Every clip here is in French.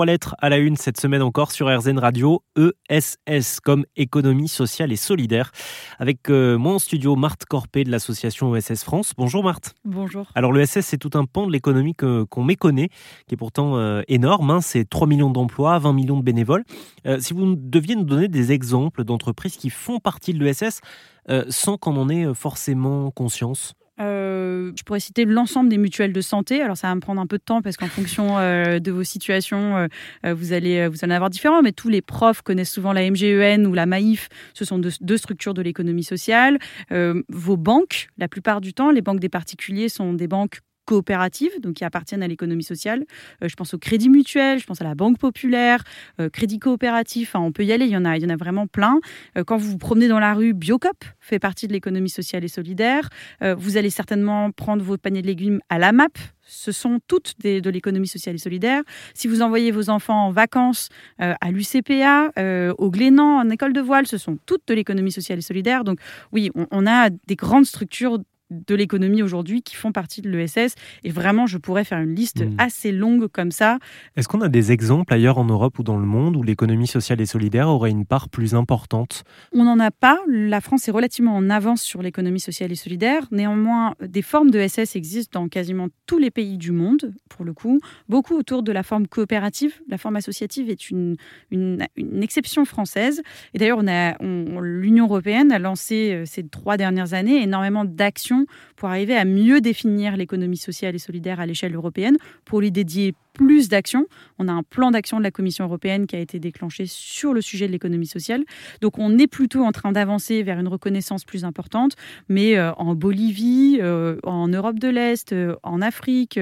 trois lettres à la une cette semaine encore sur RZN Radio, ESS comme économie sociale et solidaire. Avec euh, moi en studio, Marthe Corpé de l'association ESS France. Bonjour Marthe. Bonjour. Alors l'ESS, c'est tout un pan de l'économie qu'on méconnaît, qui est pourtant euh, énorme. Hein. c'est 3 millions d'emplois, 20 millions de bénévoles. Euh, si vous deviez nous donner des exemples d'entreprises qui font partie de l'ESS sans qu'on en ait forcément conscience euh, je pourrais citer l'ensemble des mutuelles de santé. Alors ça va me prendre un peu de temps parce qu'en fonction euh, de vos situations, euh, vous allez vous en avoir différents. Mais tous les profs connaissent souvent la MGEN ou la Maïf. Ce sont deux structures de l'économie sociale. vos banques, la plupart du temps, les banques des particuliers sont des banques coopératives, donc qui appartiennent à l'économie sociale. Euh, je pense au Crédit Mutuel, je pense à la Banque Populaire, euh, Crédit Coopératif, on peut y aller, il y en a, il y en a vraiment plein. Euh, quand vous vous promenez dans la rue, Biocop fait partie de l'économie sociale et solidaire. vous allez certainement prendre vos paniers de légumes à la MAP, ce sont toutes des, de l'économie sociale et solidaire. Si vous envoyez vos enfants en vacances à l'UCPA, au Glénan, en école de voile, ce sont toutes de l'économie sociale et solidaire. Donc oui, on a des grandes structures de l'économie aujourd'hui qui font partie de l'ESS. Et vraiment, je pourrais faire une liste hmm. assez longue comme ça. Est-ce qu'on a des exemples ailleurs en Europe ou dans le monde où l'économie sociale et solidaire aurait une part plus importante? On n'en a pas. La France est relativement en avance sur l'économie sociale et solidaire. Néanmoins, des formes de SS existent dans quasiment tous les pays du monde, pour le coup. Beaucoup autour de la forme coopérative. La forme associative est une, une, exception française. Et d'ailleurs, l'Union européenne a lancé euh, ces trois dernières années énormément d'actions pour arriver à mieux définir l'économie sociale et solidaire à l'échelle européenne, pour lui dédier plus d'actions. On a un plan d'action de la Commission européenne qui a été déclenché sur le sujet de l'économie sociale. Donc on est plutôt en train d'avancer vers une reconnaissance plus importante, mais euh, en Bolivie, euh, en Europe de l'Est, euh, en Afrique,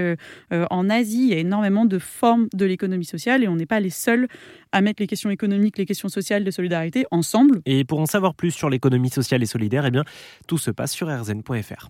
en Asie, il y a énormément de formes de l'économie sociale et on n'est pas les seuls à mettre les questions économiques, les questions sociales de solidarité ensemble. Et pour en savoir plus sur l'économie sociale et solidaire, eh bien, tout se passe sur rzn.fr.